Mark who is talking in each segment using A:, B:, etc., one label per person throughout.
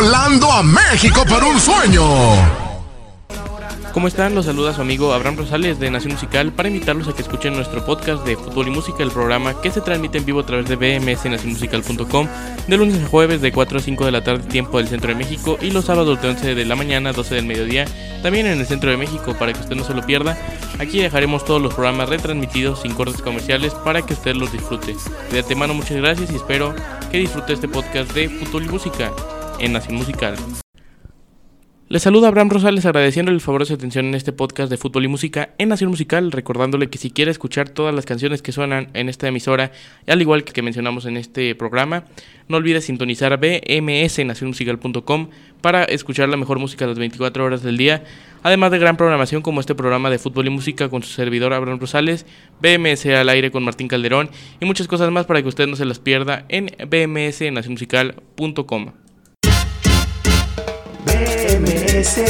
A: volando a México por un sueño.
B: ¿Cómo están? Los saluda su amigo Abraham Rosales de Nación Musical para invitarlos a que escuchen nuestro podcast de fútbol y música, el programa que se transmite en vivo a través de bmsnacionmusical.com de lunes a jueves de 4 a 5 de la tarde tiempo del centro de México y los sábados de 11 de la mañana a 12 del mediodía también en el centro de México para que usted no se lo pierda. Aquí dejaremos todos los programas retransmitidos sin cortes comerciales para que usted los disfrute. De antemano muchas gracias y espero que disfrute este podcast de fútbol y música en Nación Musical. Les saluda Abraham Rosales agradeciéndole el favor de su atención en este podcast de fútbol y música en Nación Musical, recordándole que si quiere escuchar todas las canciones que suenan en esta emisora, al igual que que mencionamos en este programa, no olvide sintonizar bmsnacionmusical.com para escuchar la mejor música las 24 horas del día, además de gran programación como este programa de fútbol y música con su servidor Abraham Rosales, BMS al aire con Martín Calderón y muchas cosas más para que usted no se las pierda en bmsnacionmusical.com.
C: BMS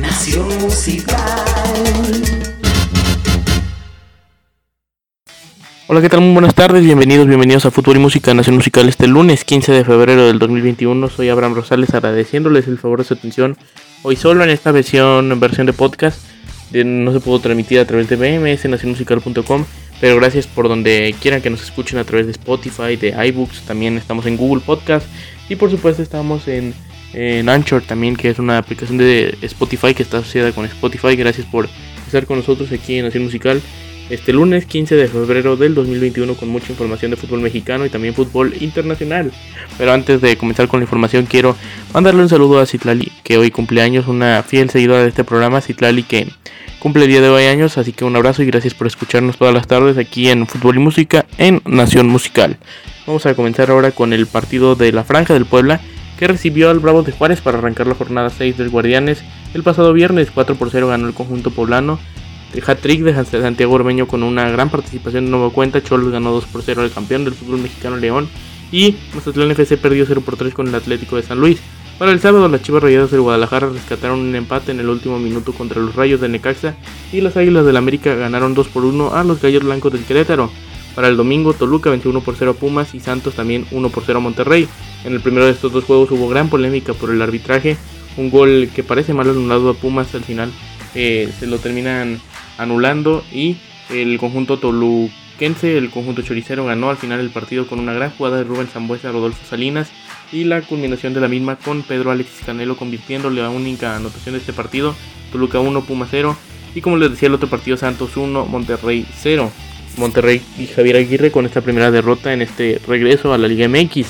C: Nación Musical.
B: Hola, ¿qué tal? Muy buenas tardes, bienvenidos, bienvenidos a Fútbol y Música Nación Musical este lunes 15 de febrero del 2021. Soy Abraham Rosales agradeciéndoles el favor de su atención. Hoy solo en esta versión, versión de podcast, no se pudo transmitir a través de BMS nacionmusical.com, pero gracias por donde quieran que nos escuchen a través de Spotify, de iBooks, también estamos en Google Podcast y por supuesto estamos en en Anchor también, que es una aplicación de Spotify que está asociada con Spotify. Gracias por estar con nosotros aquí en Nación Musical este lunes 15 de febrero del 2021 con mucha información de fútbol mexicano y también fútbol internacional. Pero antes de comenzar con la información quiero mandarle un saludo a Citlali que hoy cumple años, una fiel seguidora de este programa, Citlali que cumple el día de hoy años, así que un abrazo y gracias por escucharnos todas las tardes aquí en Fútbol y Música en Nación Musical. Vamos a comenzar ahora con el partido de la Franja del Puebla que recibió al Bravo de Juárez para arrancar la jornada 6 del Guardianes. El pasado viernes 4 por 0 ganó el conjunto poblano. El hat-trick de Santiago Ormeño con una gran participación de nueva cuenta. Cholos ganó 2 por 0 al campeón del fútbol mexicano León. Y Mazatlán FC perdió 0 por 3 con el Atlético de San Luis. Para el sábado, las Chivas Rayadas del Guadalajara rescataron un empate en el último minuto contra los Rayos de Necaxa y las Águilas del América ganaron 2 por 1 a los Gallos Blancos del Querétaro. Para el domingo, Toluca venció 1 por 0 a Pumas y Santos también 1 por 0 a Monterrey. En el primero de estos dos juegos hubo gran polémica por el arbitraje. Un gol que parece mal anulado a Pumas al final eh, se lo terminan anulando y el conjunto toluquense, el conjunto choricero ganó al final el partido con una gran jugada de Rubén Zambuesa a Rodolfo Salinas y la culminación de la misma con Pedro Alexis Canelo convirtiéndole la única anotación de este partido. Toluca 1, Pumas 0 y como les decía el otro partido Santos 1, Monterrey 0. Monterrey y Javier Aguirre con esta primera derrota en este regreso a la Liga MX.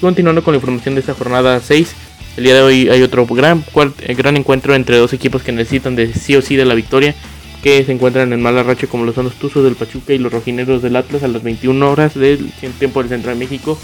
B: Continuando con la información de esta jornada 6, el día de hoy hay otro gran, eh, gran encuentro entre dos equipos que necesitan de sí o sí de la victoria, que se encuentran en mala racha como lo son los Tuzos del Pachuca y los Rojineros del Atlas a las 21 horas del tiempo del Centro de México.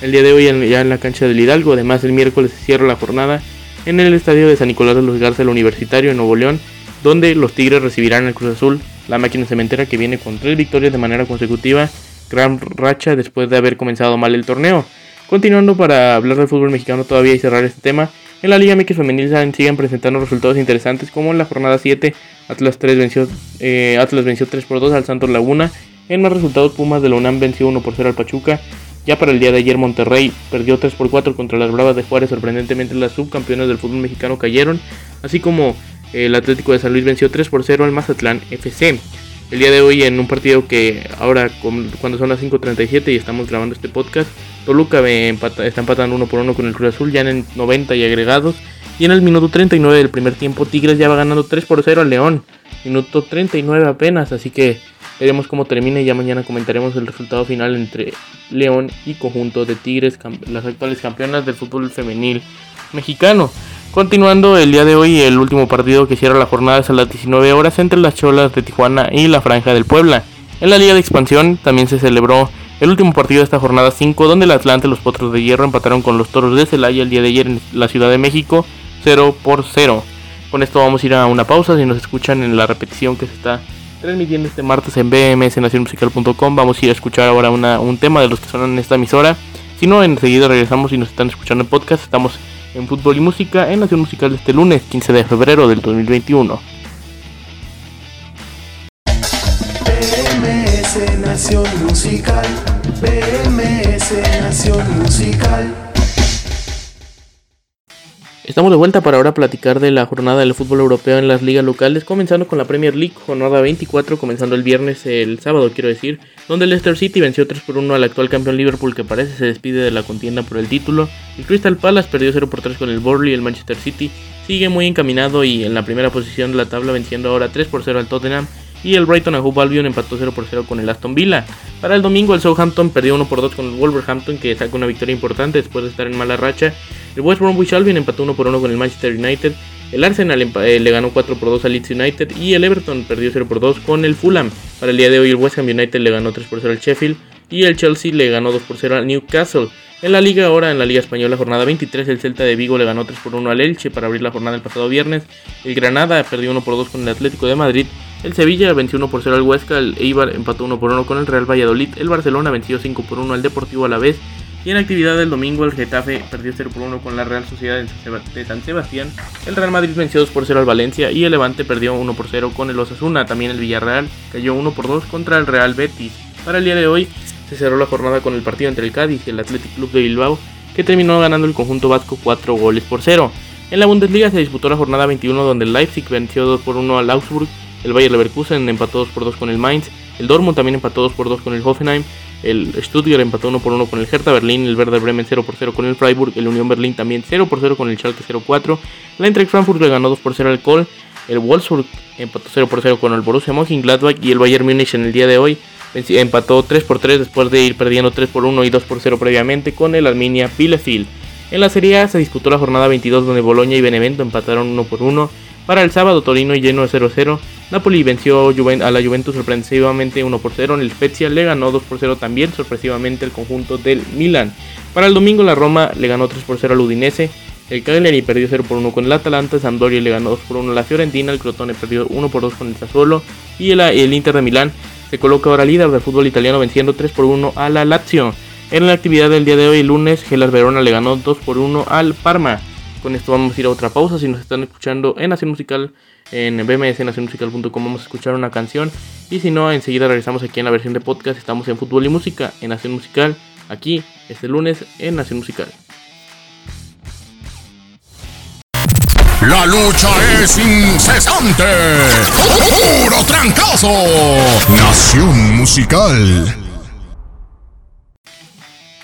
B: El día de hoy ya en la cancha del Hidalgo, además el miércoles se cierra la jornada en el estadio de San Nicolás de los Garza, el Universitario en Nuevo León, donde los Tigres recibirán al Cruz Azul la máquina cementera que viene con tres victorias de manera consecutiva, gran racha después de haber comenzado mal el torneo. Continuando para hablar del fútbol mexicano todavía y cerrar este tema, en la Liga MX Femenil siguen presentando resultados interesantes como en la jornada 7 Atlas, 3 venció, eh, Atlas venció 3 por 2 al Santos Laguna, en más resultados Pumas de la UNAM venció 1 por 0 al Pachuca, ya para el día de ayer Monterrey perdió 3 por 4 contra las Bravas de Juárez, sorprendentemente las subcampeones del fútbol mexicano cayeron, así como el Atlético de San Luis venció 3 por 0 al Mazatlán FC. El día de hoy en un partido que ahora cuando son las 5.37 y estamos grabando este podcast, Toluca está empatando 1 por 1 con el Cruz Azul ya en el 90 y agregados. Y en el minuto 39 del primer tiempo Tigres ya va ganando 3 por 0 al León. Minuto 39 apenas, así que veremos cómo termina y ya mañana comentaremos el resultado final entre León y conjunto de Tigres, las actuales campeonas del fútbol femenil mexicano. Continuando el día de hoy, el último partido que cierra la jornada es a las 19 horas entre las Cholas de Tijuana y la Franja del Puebla. En la Liga de Expansión también se celebró el último partido de esta jornada 5, donde el Atlante y los Potros de Hierro empataron con los Toros de Celaya el día de ayer en la Ciudad de México, 0 por 0. Con esto vamos a ir a una pausa, si nos escuchan en la repetición que se está transmitiendo este martes en bmsnacionmusical.com, vamos a ir a escuchar ahora un tema de los que suenan en esta emisora. Si no, enseguida regresamos y nos están escuchando en podcast, estamos en Fútbol y Música en Nación Musical este lunes 15 de febrero del 2021.
C: BMS Nación Musical, BMS Nación Musical.
B: Estamos de vuelta para ahora platicar de la jornada del fútbol europeo en las ligas locales, comenzando con la Premier League, jornada 24, comenzando el viernes, el sábado quiero decir, donde Leicester City venció 3 por 1 al actual campeón Liverpool que parece se despide de la contienda por el título, el Crystal Palace perdió 0 por 3 con el Burnley, el Manchester City sigue muy encaminado y en la primera posición de la tabla venciendo ahora 3 por 0 al Tottenham, y el Brighton a Hove Albion empató 0 por 0 con el Aston Villa. Para el domingo el Southampton perdió 1 por 2 con el Wolverhampton que saca una victoria importante después de estar en mala racha. El West Bromwich Albion empató 1 por 1 con el Manchester United. El Arsenal eh, le ganó 4 por 2 al Leeds United y el Everton perdió 0 por 2 con el Fulham. Para el día de hoy el West Ham United le ganó 3 por 0 al Sheffield y el Chelsea le ganó 2 por 0 al Newcastle. En la liga ahora, en la liga española, jornada 23, el Celta de Vigo le ganó 3 por 1 al Elche para abrir la jornada el pasado viernes. El Granada perdió 1 por 2 con el Atlético de Madrid. El Sevilla venció 1 por 0 al Huesca, el Eibar empató 1 por 1 con el Real Valladolid, el Barcelona venció 5 por 1 al Deportivo Alavés. Y en actividad del domingo el Getafe perdió 0 por 1 con la Real Sociedad de San Sebastián, el Real Madrid venció 2 por 0 al Valencia y el Levante perdió 1 por 0 con el Osasuna, también el Villarreal cayó 1 por 2 contra el Real Betis. Para el día de hoy se cerró la jornada con el partido entre el Cádiz y el Athletic Club de Bilbao, que terminó ganando el conjunto vasco 4 goles por 0. En la Bundesliga se disputó la jornada 21 donde el Leipzig venció 2 por 1 al Augsburg el Bayer Leverkusen empató 2 por 2 con el Mainz. El Dortmund también empató 2 por 2 con el Hoffenheim. El Stuttgart empató 1 por 1 con el Hertha Berlín. El Werder Bremen 0 por 0 con el Freiburg. El Unión Berlín también 0 por 0 con el Schalke 04. La Eintracht Frankfurt le ganó 2 por 0 al Kohl. El Wolfsburg empató 0 por 0 con el Borussia Mönchengladbach. Y el Bayern Múnich en el día de hoy empató 3 por 3 después de ir perdiendo 3 por 1 y 2 por 0 previamente con el Arminia Bielefeld. En la Serie A se disputó la jornada 22 donde Boloña y Benevento empataron 1 por 1. Para el sábado Torino y lleno de 0-0. Napoli venció a la Juventus sorpresivamente 1 por 0. En el Spezia le ganó 2 por 0 también sorpresivamente el conjunto del Milan. Para el domingo la Roma le ganó 3 por 0 al Udinese. El Cagliari perdió 0 por 1 con el Atalanta, Sampdoria le ganó 2 por 1 a la Fiorentina, el Crotone perdió 1 por 2 con el Sassuolo y el, el Inter de Milán se coloca ahora líder del fútbol italiano venciendo 3 por 1 a la Lazio. En la actividad del día de hoy, lunes, Gelas Verona le ganó 2 por 1 al Parma. Con esto vamos a ir a otra pausa. Si nos están escuchando en Nación Musical, en bmsnacionmusical.com vamos a escuchar una canción. Y si no, enseguida regresamos aquí en la versión de podcast. Estamos en Fútbol y Música, en Nación Musical, aquí este lunes en Nación Musical.
A: La lucha es incesante. Puro trancazo. Nación Musical.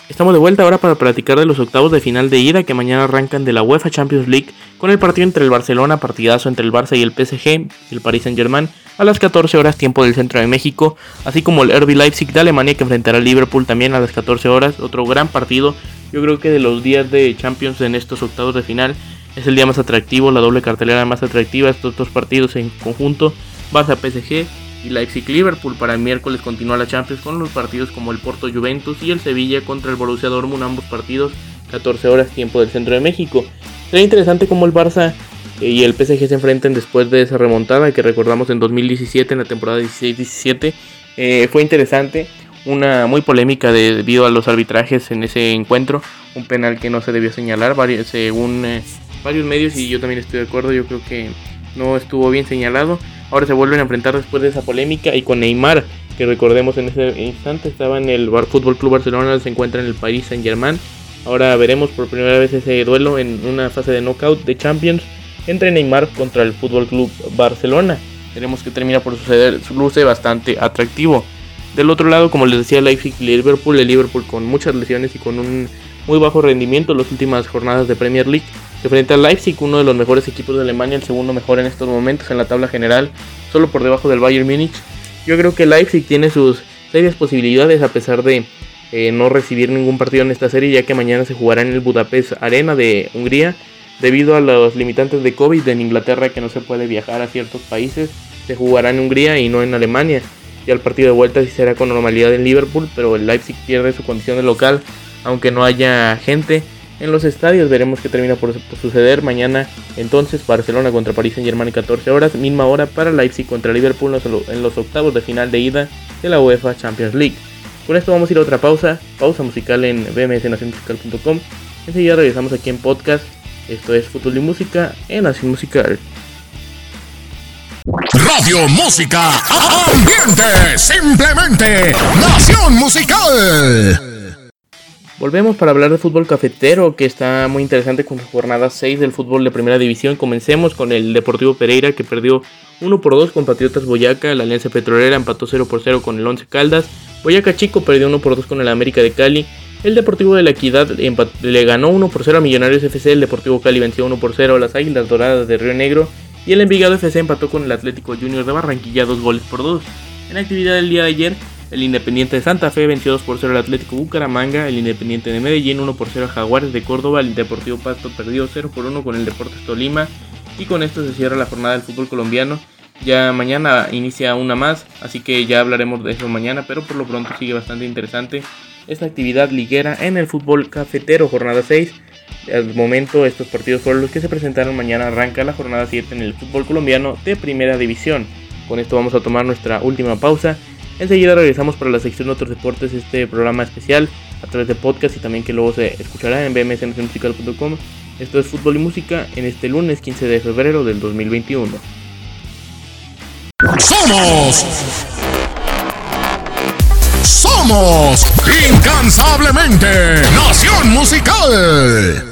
B: Estamos de vuelta ahora para platicar de los octavos de final de ida que mañana arrancan de la UEFA Champions League con el partido entre el Barcelona, partidazo entre el Barça y el PSG, el Paris Saint Germain, a las 14 horas tiempo del centro de México, así como el RB Leipzig de Alemania que enfrentará al Liverpool también a las 14 horas, otro gran partido. Yo creo que de los días de Champions en estos octavos de final es el día más atractivo, la doble cartelera más atractiva, estos dos partidos en conjunto, Barça PSG y Leipzig Liverpool. Para el miércoles continúa la Champions con los partidos como el Porto Juventus y el Sevilla contra el Borussia Dortmund, ambos partidos 14 horas tiempo del centro de México. Sería interesante cómo el Barça eh, y el PSG se enfrenten después de esa remontada que recordamos en 2017, en la temporada 16-17. Eh, fue interesante, una muy polémica debido a los arbitrajes en ese encuentro, un penal que no se debió señalar, según eh, varios medios y yo también estoy de acuerdo, yo creo que no estuvo bien señalado. Ahora se vuelven a enfrentar después de esa polémica y con Neymar, que recordemos en ese instante estaba en el Fútbol Club Barcelona, se encuentra en el Paris Saint Germain. Ahora veremos por primera vez ese duelo en una fase de knockout de Champions entre Neymar contra el Fútbol Club Barcelona. Veremos que termina por suceder, luce bastante atractivo. Del otro lado, como les decía, Leipzig y Liverpool, el Liverpool con muchas lesiones y con un muy bajo rendimiento en las últimas jornadas de Premier League se frente al Leipzig, uno de los mejores equipos de Alemania, el segundo mejor en estos momentos en la tabla general, solo por debajo del Bayern Múnich. Yo creo que Leipzig tiene sus serias posibilidades a pesar de eh, no recibir ningún partido en esta serie, ya que mañana se jugará en el Budapest Arena de Hungría, debido a los limitantes de COVID en Inglaterra que no se puede viajar a ciertos países, se jugará en Hungría y no en Alemania. Y el partido de vuelta sí será con normalidad en Liverpool, pero el Leipzig pierde su condición de local, aunque no haya gente en los estadios. Veremos qué termina por, suceder mañana. Entonces, Barcelona contra París en Germán 14 horas, misma hora para Leipzig contra Liverpool en los octavos de final de ida de la UEFA Champions League. Con esto vamos a ir a otra pausa, pausa musical en bmsnacionmusical.com. Enseguida regresamos aquí en podcast. Esto es Fútbol y Música en Nación Musical.
A: Radio Música Ambiente, simplemente Nación Musical.
B: Volvemos para hablar de fútbol cafetero, que está muy interesante con la jornada 6 del fútbol de primera división. Comencemos con el Deportivo Pereira, que perdió 1 por 2 con Patriotas Boyaca. La Alianza Petrolera empató 0 por 0 con el 11 Caldas. Boyaca Chico perdió 1 por 2 con el América de Cali. El Deportivo de la Equidad le ganó 1 por 0 a Millonarios FC. El Deportivo Cali venció 1 por 0 a las Águilas Doradas de Río Negro. Y el Envigado FC empató con el Atlético Junior de Barranquilla 2 goles por 2. En actividad del día de ayer, el Independiente de Santa Fe venció 2 por 0 al Atlético Bucaramanga. El Independiente de Medellín 1 por 0 a Jaguares de Córdoba. El Deportivo Pasto perdió 0 por 1 con el Deportes Tolima. Y con esto se cierra la jornada del fútbol colombiano. Ya mañana inicia una más, así que ya hablaremos de eso mañana, pero por lo pronto sigue bastante interesante esta actividad liguera en el fútbol cafetero, jornada 6. Al momento estos partidos fueron los que se presentaron, mañana arranca la jornada 7 en el fútbol colombiano de primera división. Con esto vamos a tomar nuestra última pausa Enseguida regresamos para la sección de otros deportes, este programa especial a través de podcast y también que luego se escuchará en bmsnmusical.com. Esto es Fútbol y Música en este lunes 15 de febrero del 2021.
A: Somos. Somos incansablemente Nación Musical.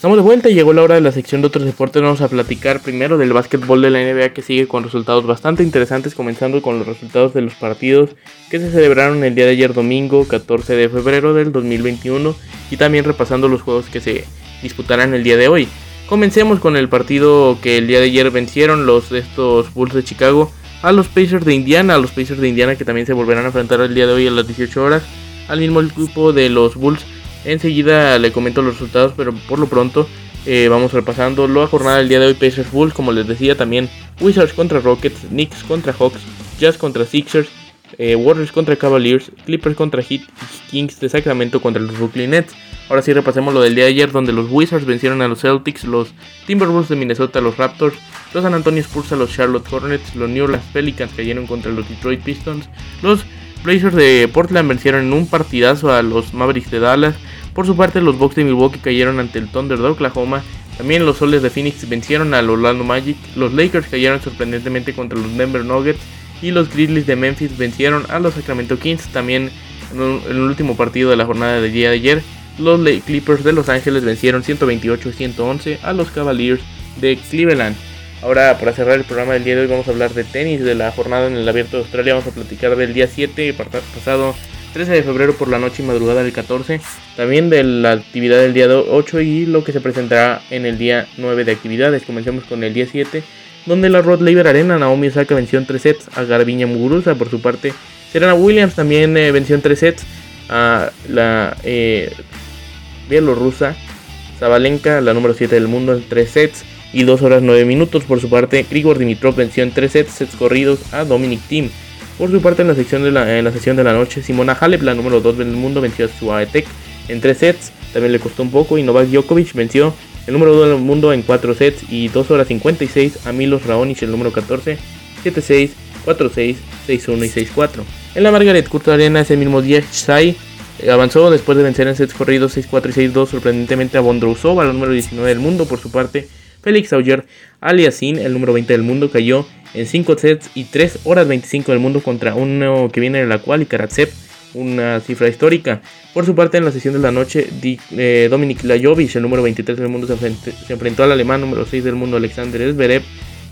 B: Estamos de vuelta y llegó la hora de la sección de otros deportes. Vamos a platicar primero del básquetbol de la NBA que sigue con resultados bastante interesantes, comenzando con los resultados de los partidos que se celebraron el día de ayer domingo 14 de febrero del 2021 y también repasando los juegos que se disputarán el día de hoy. Comencemos con el partido que el día de ayer vencieron los de estos Bulls de Chicago a los Pacers de Indiana, a los Pacers de Indiana que también se volverán a enfrentar el día de hoy a las 18 horas, al mismo grupo de los Bulls Enseguida le comento los resultados, pero por lo pronto eh, vamos repasando la jornada del día de hoy. Pacers Bulls, como les decía, también Wizards contra Rockets, Knicks contra Hawks, Jazz contra Sixers, eh, Warriors contra Cavaliers, Clippers contra Heat y Kings de Sacramento contra los Brooklyn Nets. Ahora sí repasemos lo del día de ayer, donde los Wizards vencieron a los Celtics, los Timberwolves de Minnesota a los Raptors, los San Antonio Spurs a los Charlotte Hornets, los New Orleans Pelicans cayeron contra los Detroit Pistons, los Blazers de Portland vencieron en un partidazo a los Mavericks de Dallas. Por su parte, los Bucks de Milwaukee cayeron ante el Thunder de Oklahoma. También los Soles de Phoenix vencieron al Orlando Magic. Los Lakers cayeron sorprendentemente contra los Denver Nuggets. Y los Grizzlies de Memphis vencieron a los Sacramento Kings. También en el último partido de la jornada del día de ayer, los Clippers de Los Ángeles vencieron 128-111 a los Cavaliers de Cleveland. Ahora, para cerrar el programa del día de hoy, vamos a hablar de tenis, de la jornada en el Abierto de Australia. Vamos a platicar del día 7, pasado 13 de febrero por la noche y madrugada del 14. También de la actividad del día 8 y lo que se presentará en el día 9 de actividades. Comencemos con el día 7, donde la Rod Laver Arena, Naomi Osaka venció en 3 sets a Garbiña Muguruza. Por su parte, Serena Williams también eh, venció en 3 sets a la eh, bielorrusa Zabalenka, la número 7 del mundo, en 3 sets y 2 horas 9 minutos. Por su parte, Grigor Dimitrov venció en 3 sets, sets corridos a Dominic Thiem. Por su parte, en la, sección de la, en la sesión de la noche, Simona Halep, la número 2 del mundo, venció a Suaetek en 3 sets. También le costó un poco y Novak Djokovic venció el número 2 del mundo en 4 sets y 2 horas 56 a Milos Raonic, el número 14, 7-6, 4-6, 6-1 y 6-4. En la Margaret Court Arena ese mismo día, Sai avanzó después de vencer en sets corridos 6-4 y 6-2 sorprendentemente a Bondrousova, la número 19 del mundo. Por su parte, Félix Auger Aliassime, el número 20 del mundo, cayó en 5 sets y 3 horas 25 del mundo contra uno que viene de la cual y Karatsev, una cifra histórica. Por su parte, en la sesión de la noche, eh, Dominic Lajovic, el número 23 del mundo, se, enfrentó al alemán número 6 del mundo, Alexander Zverev,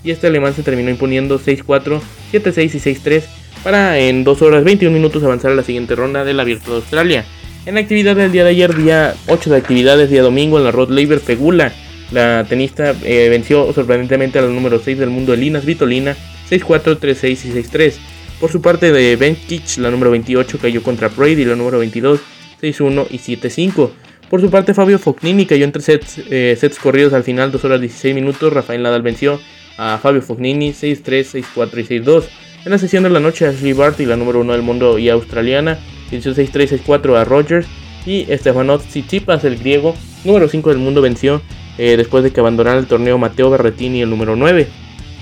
B: y este alemán se terminó imponiendo 6-4, 7-6 y 6-3 para en 2 horas 21 minutos avanzar a la siguiente ronda del Abierto de Australia. En la actividad del día de ayer, día 8 de actividades, día domingo, en la Rod Laver Pegula la tenista eh, venció sorprendentemente a la número 6 del mundo, Elinas Vitolina, 6-4, 3-6 y 6-3. Por su parte de Ben la número 28 cayó contra Brady, la número 22, 6-1 y 7-5. Por su parte Fabio Fognini cayó entre sets, eh, sets corridos al final, 2 horas 16 minutos. Rafael Nadal venció a Fabio Fognini 6-3, 6-4 y 6-2. En la sesión de la noche Ashley Barty, la número 1 del mundo y australiana, venció 6-3, 6-4 a Rogers. Y Stefanos Tsitsipas, el griego, número 5 del mundo, venció eh, después de que abandonara el torneo Mateo Berretini el número 9.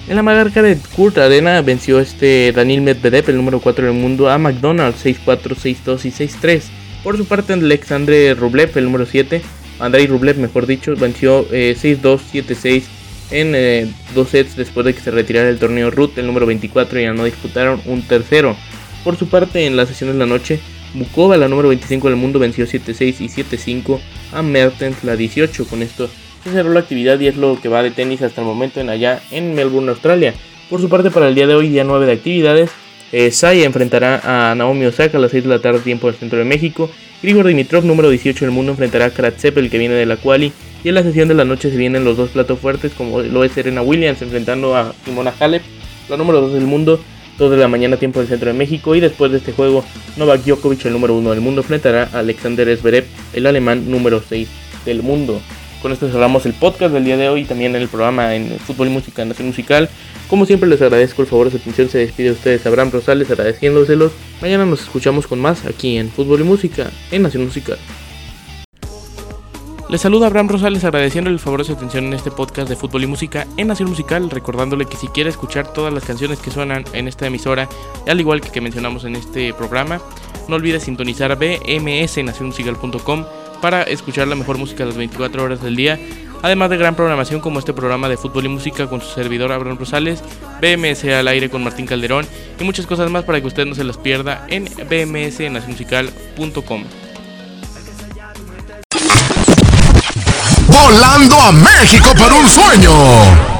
B: En la Margaret Court Arena venció este Daniel Medvedev, el número 4 del mundo, a McDonald's 6-4, 6-2 y 6-3. Por su parte, Alexandre Rublev, el número 7, Andrei Rublev, mejor dicho, venció 6-2, eh, 7-6 en eh, dos sets después de que se retirara el torneo Ruth, el número 24, y ya no disputaron un tercero. Por su parte, en la sesión de la noche, Bukova, la número 25 del mundo, venció 7-6 y 7-5 a Mertens, la 18. Con esto se cerró la actividad y es lo que va de tenis hasta el momento en allá en Melbourne, Australia. Por su parte, para el día de hoy, día 9 de actividades, eh, enfrentará a Naomi Osaka a las 6 de la tarde, tiempo del centro de México. Grigor Dimitrov, número 18 del mundo, enfrentará a Kratsep, el que viene de la quali. Y en la sesión de la noche se vienen los dos platos fuertes, como lo es Serena Williams enfrentando a Simona Halep, la número 2 del mundo, 2 de la mañana, tiempo del centro de México. Y después de este juego, Novak Djokovic, el número 1 del mundo, enfrentará a Alexander Zverev, el alemán número 6 del mundo. Con esto cerramos el podcast del día de hoy, también el programa en Fútbol y Música, Nación Musical. Como siempre les agradezco el favor de su atención, se despide de ustedes Abraham Rosales agradeciéndoselos. Mañana nos escuchamos con más aquí en Fútbol y Música, en Nación Musical. Les saluda Abraham Rosales agradeciéndole el favor de su atención en este podcast de fútbol y música en Nación Musical, recordándole que si quiere escuchar todas las canciones que suenan en esta emisora, al igual que que mencionamos en este programa, no olvide sintonizar bmsnacionmusical.com para escuchar la mejor música las 24 horas del día, además de gran programación como este programa de fútbol y música con su servidor Abraham Rosales, BMS al aire con Martín Calderón y muchas cosas más para que usted no se las pierda en bmsnacionmusical.com.
A: Volando a México por un sueño.